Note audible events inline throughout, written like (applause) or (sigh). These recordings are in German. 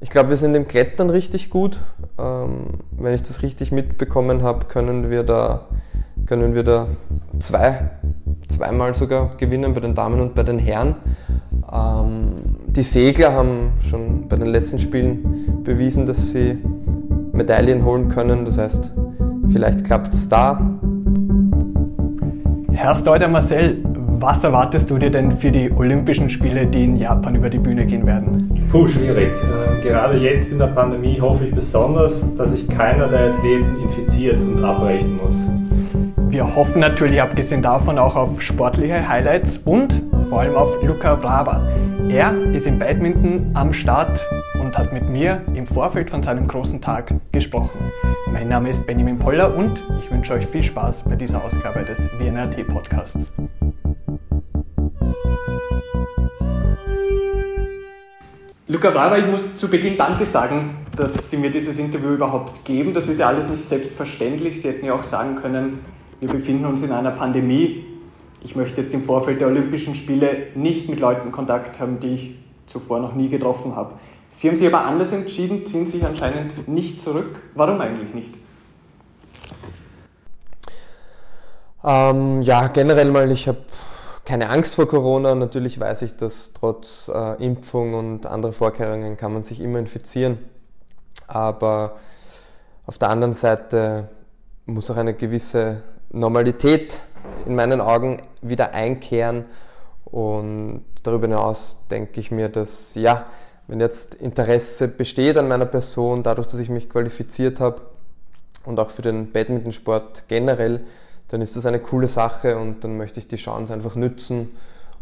Ich glaube, wir sind im Klettern richtig gut. Ähm, wenn ich das richtig mitbekommen habe, können wir da, können wir da zwei, zweimal sogar gewinnen bei den Damen und bei den Herren. Ähm, die Segler haben schon bei den letzten Spielen bewiesen, dass sie Medaillen holen können. Das heißt, vielleicht klappt es da. Herr Steuder Marcel, was erwartest du dir denn für die Olympischen Spiele, die in Japan über die Bühne gehen werden? Puh, schwierig. Ähm, gerade jetzt in der Pandemie hoffe ich besonders, dass sich keiner der Athleten infiziert und abbrechen muss. Wir hoffen natürlich abgesehen davon auch auf sportliche Highlights und vor allem auf Luca Brava. Er ist im Badminton am Start und hat mit mir im Vorfeld von seinem großen Tag gesprochen. Mein Name ist Benjamin Poller und ich wünsche euch viel Spaß bei dieser Ausgabe des WNRT Podcasts. Luca Brava, ich muss zu Beginn Danke sagen, dass Sie mir dieses Interview überhaupt geben. Das ist ja alles nicht selbstverständlich. Sie hätten ja auch sagen können, wir befinden uns in einer Pandemie. Ich möchte jetzt im Vorfeld der Olympischen Spiele nicht mit Leuten Kontakt haben, die ich zuvor noch nie getroffen habe. Sie haben sich aber anders entschieden, ziehen sich anscheinend nicht zurück. Warum eigentlich nicht? Ähm, ja, generell mal, ich habe keine Angst vor Corona. Natürlich weiß ich, dass trotz äh, Impfung und anderer Vorkehrungen kann man sich immer infizieren. Aber auf der anderen Seite muss auch eine gewisse Normalität in meinen Augen wieder einkehren. Und darüber hinaus denke ich mir, dass ja, wenn jetzt Interesse besteht an meiner Person, dadurch, dass ich mich qualifiziert habe und auch für den Badmintonsport generell, dann ist das eine coole Sache und dann möchte ich die Chance einfach nützen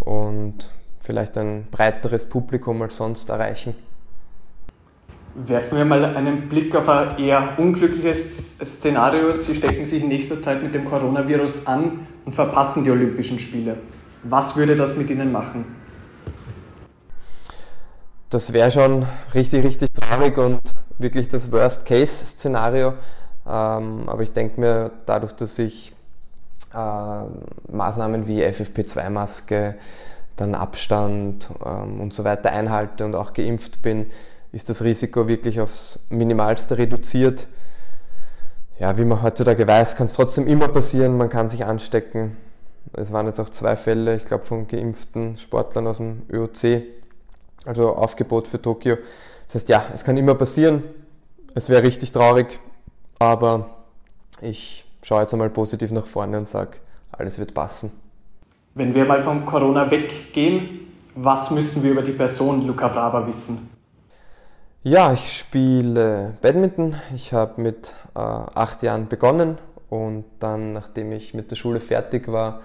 und vielleicht ein breiteres Publikum als sonst erreichen. Werfen wir mal einen Blick auf ein eher unglückliches Szenario. Sie stecken sich in nächster Zeit mit dem Coronavirus an und verpassen die Olympischen Spiele. Was würde das mit Ihnen machen? Das wäre schon richtig, richtig traurig und wirklich das Worst-Case-Szenario. Ähm, aber ich denke mir, dadurch, dass ich äh, Maßnahmen wie FFP2-Maske, dann Abstand ähm, und so weiter einhalte und auch geimpft bin, ist das Risiko wirklich aufs Minimalste reduziert. Ja, wie man heutzutage weiß, kann es trotzdem immer passieren, man kann sich anstecken. Es waren jetzt auch zwei Fälle, ich glaube, von geimpften Sportlern aus dem ÖOC, also Aufgebot für Tokio. Das heißt, ja, es kann immer passieren. Es wäre richtig traurig, aber ich schaue jetzt einmal positiv nach vorne und sage, alles wird passen. Wenn wir mal von Corona weggehen, was müssen wir über die Person Luca Brava wissen? Ja, ich spiele Badminton. Ich habe mit äh, acht Jahren begonnen und dann, nachdem ich mit der Schule fertig war,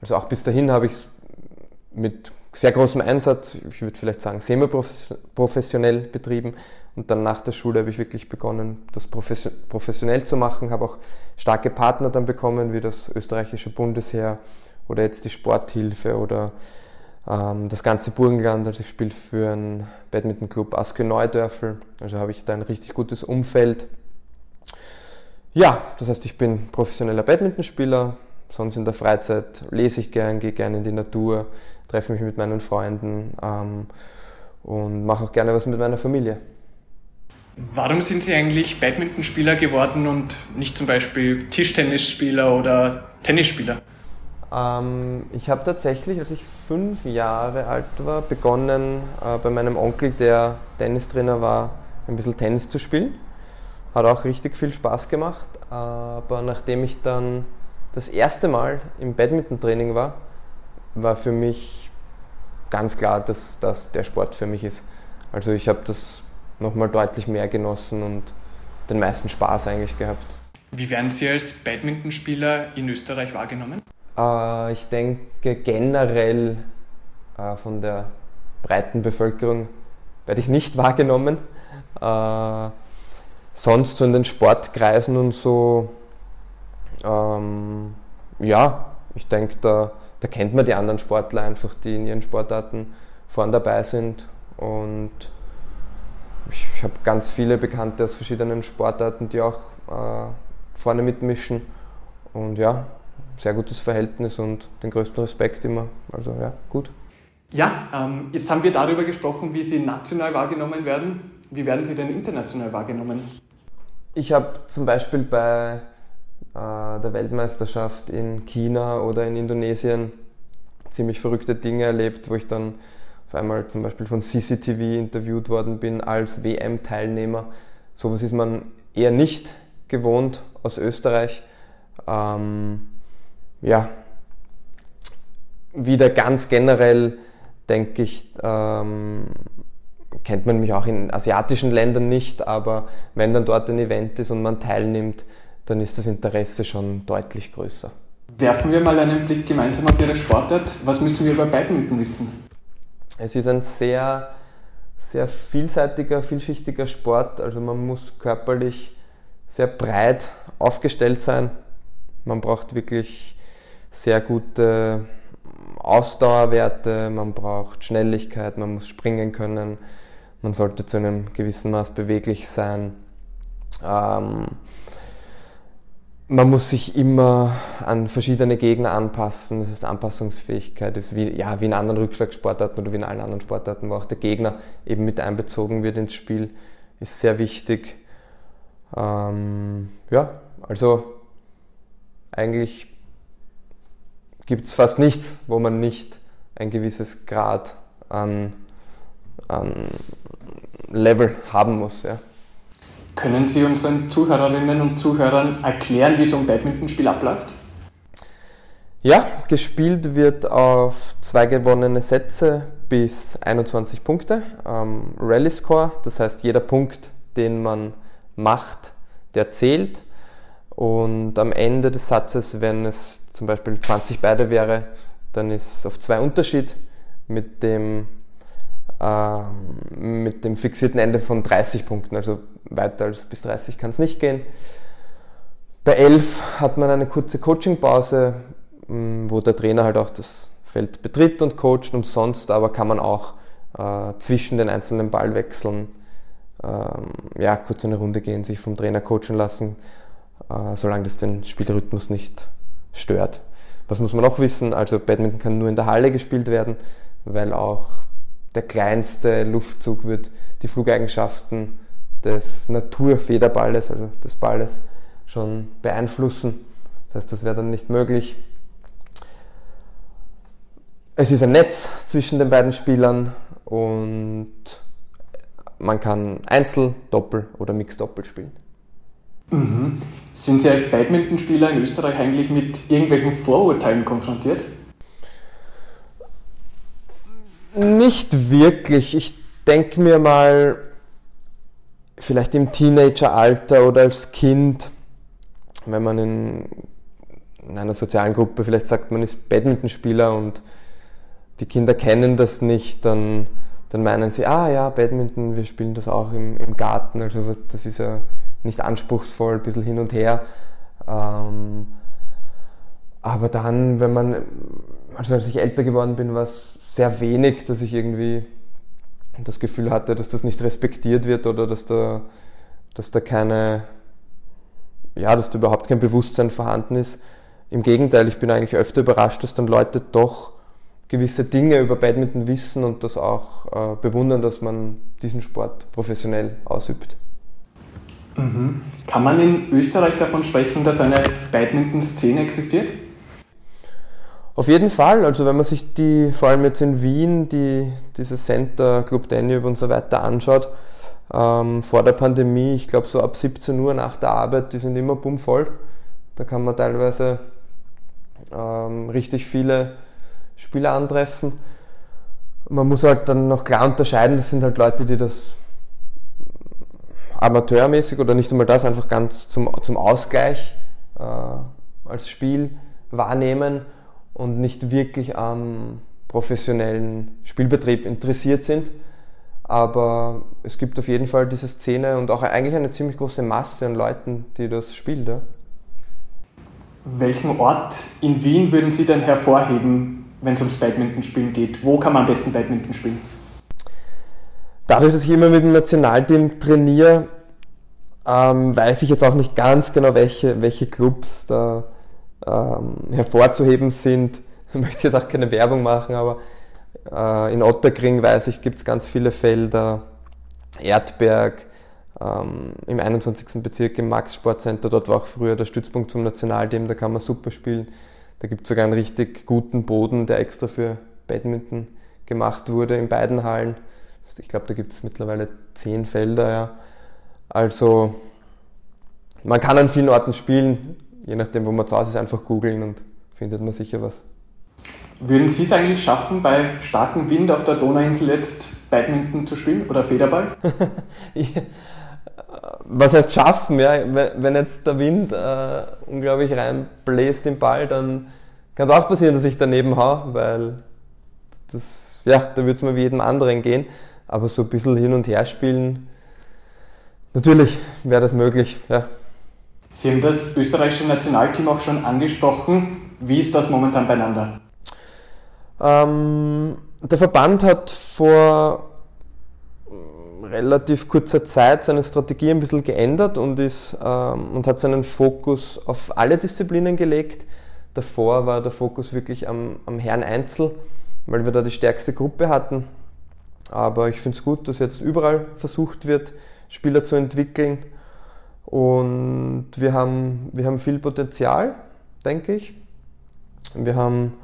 also auch bis dahin habe ich es mit sehr großem Einsatz, ich würde vielleicht sagen semi-professionell betrieben. Und dann nach der Schule habe ich wirklich begonnen, das professionell zu machen, habe auch starke Partner dann bekommen, wie das österreichische Bundesheer oder jetzt die Sporthilfe oder ähm, das ganze Burgenland. Also ich spiele für einen Badmintonclub Aske Neudörfel, also habe ich da ein richtig gutes Umfeld. Ja, das heißt, ich bin professioneller Badmintonspieler, sonst in der Freizeit lese ich gern, gehe gerne in die Natur, treffe mich mit meinen Freunden ähm, und mache auch gerne was mit meiner Familie. Warum sind Sie eigentlich Badmintonspieler geworden und nicht zum Beispiel Tischtennisspieler oder Tennisspieler? Ähm, ich habe tatsächlich, als ich fünf Jahre alt war, begonnen, äh, bei meinem Onkel, der Tennistrainer war, ein bisschen Tennis zu spielen. Hat auch richtig viel Spaß gemacht, aber nachdem ich dann das erste Mal im Badminton-Training war, war für mich ganz klar, dass das der Sport für mich ist. Also ich habe das nochmal deutlich mehr genossen und den meisten Spaß eigentlich gehabt. Wie werden Sie als Badmintonspieler in Österreich wahrgenommen? Äh, ich denke generell äh, von der breiten Bevölkerung werde ich nicht (laughs) wahrgenommen. Äh, sonst so in den Sportkreisen und so ähm, ja, ich denke, da, da kennt man die anderen Sportler einfach, die in ihren Sportarten vorn dabei sind. Und ich, habe ganz viele Bekannte aus verschiedenen Sportarten, die auch äh, vorne mitmischen. Und ja, sehr gutes Verhältnis und den größten Respekt immer. Also ja, gut. Ja, ähm, jetzt haben wir darüber gesprochen, wie sie national wahrgenommen werden. Wie werden Sie denn international wahrgenommen? Ich habe zum Beispiel bei der Weltmeisterschaft in China oder in Indonesien ziemlich verrückte Dinge erlebt, wo ich dann auf einmal zum Beispiel von CCTV interviewt worden bin als WM-Teilnehmer. Sowas ist man eher nicht gewohnt aus Österreich. Ähm, ja, wieder ganz generell denke ich, ähm, kennt man mich auch in asiatischen Ländern nicht, aber wenn dann dort ein Event ist und man teilnimmt, dann ist das Interesse schon deutlich größer. Werfen wir mal einen Blick gemeinsam auf Ihre Sportart. Was müssen wir über Badminton wissen? Es ist ein sehr, sehr vielseitiger, vielschichtiger Sport. Also man muss körperlich sehr breit aufgestellt sein. Man braucht wirklich sehr gute Ausdauerwerte, man braucht Schnelligkeit, man muss springen können, man sollte zu einem gewissen Maß beweglich sein. Ähm, man muss sich immer an verschiedene Gegner anpassen. Das ist Anpassungsfähigkeit. Das ist wie, ja, wie in anderen Rückschlagsportarten oder wie in allen anderen Sportarten, wo auch der Gegner eben mit einbezogen wird ins Spiel, ist sehr wichtig. Ähm, ja, also eigentlich gibt es fast nichts, wo man nicht ein gewisses Grad an, an Level haben muss. Ja. Können Sie unseren Zuhörerinnen und Zuhörern erklären, wie so ein Badmintonspiel abläuft? Ja, gespielt wird auf zwei gewonnene Sätze bis 21 Punkte. Ähm, Rally Score, das heißt jeder Punkt, den man macht, der zählt. Und am Ende des Satzes, wenn es zum Beispiel 20 beide wäre, dann ist auf zwei Unterschied mit dem mit dem fixierten Ende von 30 Punkten. Also weiter als bis 30 kann es nicht gehen. Bei 11 hat man eine kurze Coachingpause, mm, wo der Trainer halt auch das Feld betritt und coacht und sonst aber kann man auch äh, zwischen den einzelnen Ballwechseln ähm, ja, kurz eine Runde gehen, sich vom Trainer coachen lassen, äh, solange das den Spielrhythmus nicht stört. Was muss man auch wissen? Also Badminton kann nur in der Halle gespielt werden, weil auch der kleinste Luftzug wird die Flugeigenschaften des Naturfederballes, also des Balles, schon beeinflussen. Das heißt, das wäre dann nicht möglich. Es ist ein Netz zwischen den beiden Spielern und man kann Einzel, Doppel oder Mix-Doppel spielen. Mhm. Sind Sie als Badmintonspieler in Österreich eigentlich mit irgendwelchen Vorurteilen konfrontiert? Nicht wirklich. Ich denke mir mal, vielleicht im Teenageralter oder als Kind, wenn man in, in einer sozialen Gruppe vielleicht sagt, man ist Badmintonspieler und die Kinder kennen das nicht, dann, dann meinen sie, ah ja, Badminton, wir spielen das auch im, im Garten, also das ist ja nicht anspruchsvoll, ein bisschen hin und her. Ähm, aber dann, wenn man, also als ich älter geworden bin, war es sehr wenig, dass ich irgendwie das Gefühl hatte, dass das nicht respektiert wird oder dass da, dass da keine, ja, dass da überhaupt kein Bewusstsein vorhanden ist. Im Gegenteil, ich bin eigentlich öfter überrascht, dass dann Leute doch gewisse Dinge über Badminton wissen und das auch äh, bewundern, dass man diesen Sport professionell ausübt. Mhm. Kann man in Österreich davon sprechen, dass eine Badminton-Szene existiert? Auf jeden Fall, also wenn man sich die, vor allem jetzt in Wien, die, diese Center, Club Danube und so weiter anschaut, ähm, vor der Pandemie, ich glaube so ab 17 Uhr nach der Arbeit, die sind immer bummvoll. Da kann man teilweise ähm, richtig viele Spieler antreffen. Man muss halt dann noch klar unterscheiden, das sind halt Leute, die das amateurmäßig oder nicht einmal das, einfach ganz zum, zum Ausgleich äh, als Spiel wahrnehmen und nicht wirklich am professionellen Spielbetrieb interessiert sind. Aber es gibt auf jeden Fall diese Szene und auch eigentlich eine ziemlich große Masse an Leuten, die das spielen. Ja. Welchen Ort in Wien würden Sie denn hervorheben, wenn es ums Badmintonspielen geht? Wo kann man am besten Badminton spielen? Dadurch, dass ich immer mit dem Nationalteam trainiere, ähm, weiß ich jetzt auch nicht ganz genau, welche, welche Clubs da ähm, hervorzuheben sind. (laughs) Ich möchte jetzt auch keine Werbung machen, aber äh, in Otterkring weiß ich, gibt es ganz viele Felder. Erdberg, ähm, im 21. Bezirk im Max Sportcenter. Dort war auch früher der Stützpunkt zum Nationalteam, da kann man super spielen. Da gibt es sogar einen richtig guten Boden, der extra für Badminton gemacht wurde in beiden Hallen. Ich glaube, da gibt es mittlerweile zehn Felder. Ja. Also man kann an vielen Orten spielen, je nachdem, wo man zu Hause ist, einfach googeln und findet man sicher was. Würden Sie es eigentlich schaffen, bei starkem Wind auf der Donauinsel jetzt Badminton zu spielen oder Federball? (laughs) was heißt schaffen? Ja? Wenn jetzt der Wind äh, unglaublich reinbläst im Ball, dann kann es auch passieren, dass ich daneben haue, weil das, ja, da würde es mir wie jedem anderen gehen. Aber so ein bisschen hin und her spielen, natürlich wäre das möglich, ja. Sie haben das österreichische Nationalteam auch schon angesprochen. Wie ist das momentan beieinander? Ähm, der Verband hat vor relativ kurzer Zeit seine Strategie ein bisschen geändert und, ist, ähm, und hat seinen Fokus auf alle Disziplinen gelegt. Davor war der Fokus wirklich am, am Herrn Einzel, weil wir da die stärkste Gruppe hatten. Aber ich finde es gut, dass jetzt überall versucht wird, Spieler zu entwickeln. Und wir haben, wir haben viel Potenzial, denke ich. Wir haben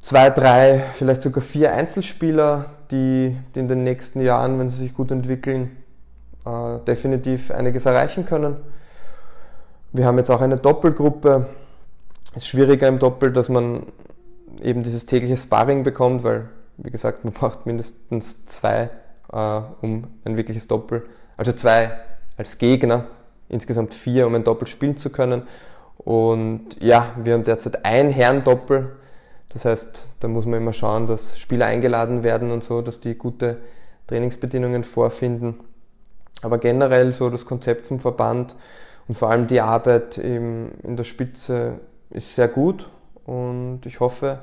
zwei, drei, vielleicht sogar vier Einzelspieler, die, die in den nächsten Jahren, wenn sie sich gut entwickeln, äh, definitiv einiges erreichen können. Wir haben jetzt auch eine Doppelgruppe. Es ist schwieriger im Doppel, dass man eben dieses tägliche Sparring bekommt, weil, wie gesagt, man braucht mindestens zwei, äh, um ein wirkliches Doppel, also zwei als Gegner, insgesamt vier, um ein Doppel spielen zu können. Und ja, wir haben derzeit ein Herrendoppel das heißt, da muss man immer schauen, dass Spieler eingeladen werden und so, dass die gute Trainingsbedingungen vorfinden. Aber generell so das Konzept vom Verband und vor allem die Arbeit in der Spitze ist sehr gut und ich hoffe,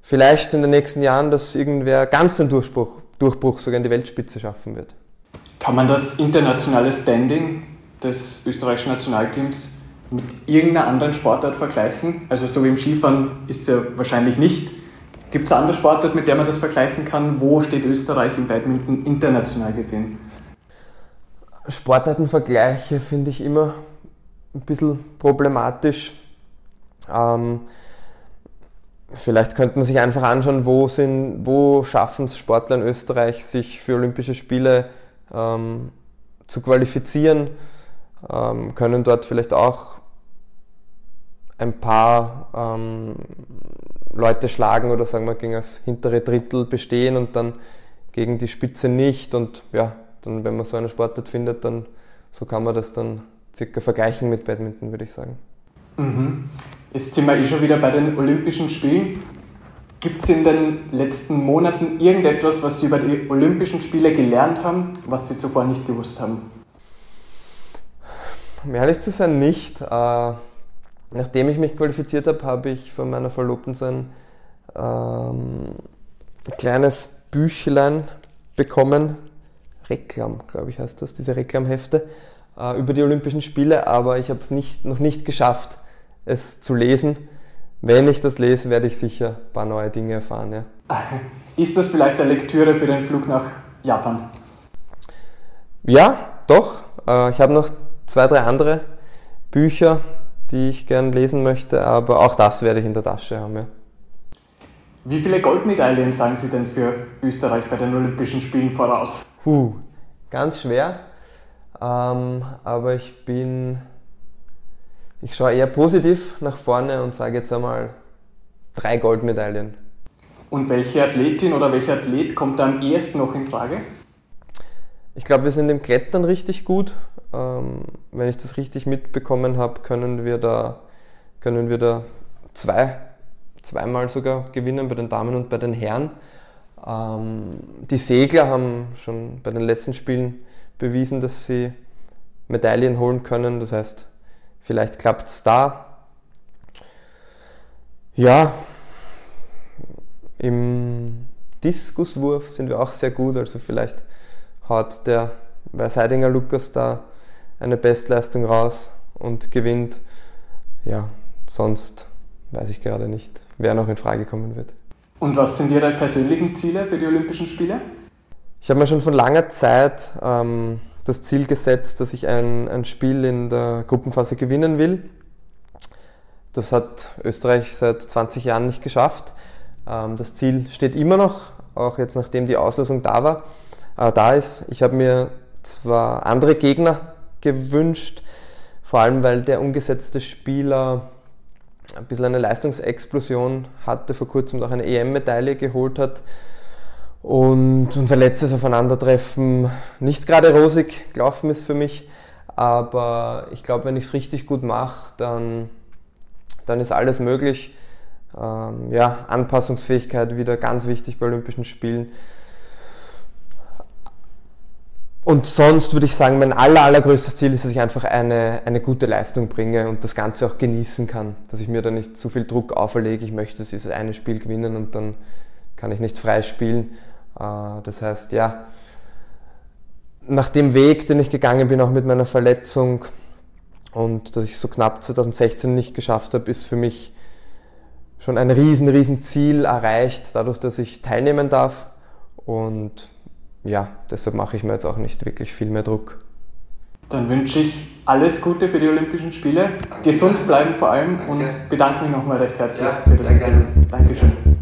vielleicht in den nächsten Jahren, dass irgendwer ganz den Durchbruch, Durchbruch sogar in die Weltspitze schaffen wird. Kann man das internationale Standing des österreichischen Nationalteams mit irgendeiner anderen Sportart vergleichen? Also so wie im Skifahren ist es ja wahrscheinlich nicht. Gibt es eine andere Sportart, mit der man das vergleichen kann? Wo steht Österreich im Badminton international gesehen? Sportartenvergleiche finde ich immer ein bisschen problematisch. Ähm, vielleicht könnte man sich einfach anschauen, wo, wo schaffen es Sportler in Österreich, sich für Olympische Spiele ähm, zu qualifizieren ähm, können dort vielleicht auch ein paar ähm, Leute schlagen oder sagen wir gegen das hintere Drittel bestehen und dann gegen die Spitze nicht. Und ja, dann, wenn man so eine Sportart findet, dann so kann man das dann circa vergleichen mit Badminton, würde ich sagen. Mhm. Jetzt sind wir eh schon wieder bei den Olympischen Spielen. Gibt es in den letzten Monaten irgendetwas, was Sie über die Olympischen Spiele gelernt haben, was Sie zuvor nicht gewusst haben? Um ehrlich zu sein, nicht. Äh, nachdem ich mich qualifiziert habe, habe ich von meiner Verlobten so ein, ähm, kleines Büchlein bekommen. Reklam, glaube ich, heißt das, diese Reklamhefte, äh, über die Olympischen Spiele, aber ich habe es nicht, noch nicht geschafft, es zu lesen. Wenn ich das lese, werde ich sicher ein paar neue Dinge erfahren. Ja. (laughs) Ist das vielleicht eine Lektüre für den Flug nach Japan? Ja, doch. Äh, ich habe noch zwei, drei andere Bücher, die ich gern lesen möchte, aber auch das werde ich in der Tasche haben. Ja. Wie viele Goldmedaillen sagen Sie denn für Österreich bei den Olympischen Spielen voraus? Puh, ganz schwer. Ähm, aber ich bin, ich schaue eher positiv nach vorne und sage jetzt einmal drei Goldmedaillen. Und welche Athletin oder welcher Athlet kommt da am ehesten noch in Frage? Ich glaube, wir sind im Klettern richtig gut. Ähm, wenn ich das richtig mitbekommen habe, können wir da, können wir da zwei, zweimal sogar gewinnen bei den Damen und bei den Herren. Ähm, die Segler haben schon bei den letzten Spielen bewiesen, dass sie Medaillen holen können. Das heißt, vielleicht klappt es da. Ja, im Diskuswurf sind wir auch sehr gut. Also vielleicht hat der Weißheidinger Lukas da eine Bestleistung raus und gewinnt. Ja, sonst weiß ich gerade nicht, wer noch in Frage kommen wird. Und was sind Ihre persönlichen Ziele für die Olympischen Spiele? Ich habe mir schon von langer Zeit ähm, das Ziel gesetzt, dass ich ein, ein Spiel in der Gruppenphase gewinnen will. Das hat Österreich seit 20 Jahren nicht geschafft. Ähm, das Ziel steht immer noch, auch jetzt nachdem die Auslösung da war, äh, da ist. Ich habe mir zwar andere Gegner gewünscht, vor allem weil der umgesetzte Spieler ein bisschen eine Leistungsexplosion hatte, vor kurzem noch eine EM-Medaille geholt hat und unser letztes Aufeinandertreffen nicht gerade rosig gelaufen ist für mich, aber ich glaube, wenn ich es richtig gut mache, dann, dann ist alles möglich. Ähm, ja, Anpassungsfähigkeit wieder ganz wichtig bei Olympischen Spielen. Und sonst würde ich sagen, mein aller, allergrößtes Ziel ist, dass ich einfach eine, eine gute Leistung bringe und das Ganze auch genießen kann. Dass ich mir da nicht zu viel Druck auferlege. Ich möchte dieses eine Spiel gewinnen und dann kann ich nicht frei spielen. Äh, das heißt, ja, nach dem Weg, den ich gegangen bin, auch mit meiner Verletzung und dass ich so knapp 2016 nicht geschafft habe, ist für mich schon ein riesen, riesen Ziel erreicht, dadurch, dass ich teilnehmen darf. Und ja, deshalb mache ich mir jetzt auch nicht wirklich viel mehr Druck. Dann wünsche ich alles Gute für die Olympischen Spiele. Danke. Gesund bleiben vor allem Danke. und bedanke mich nochmal recht herzlich ja, für das Interview. Dankeschön.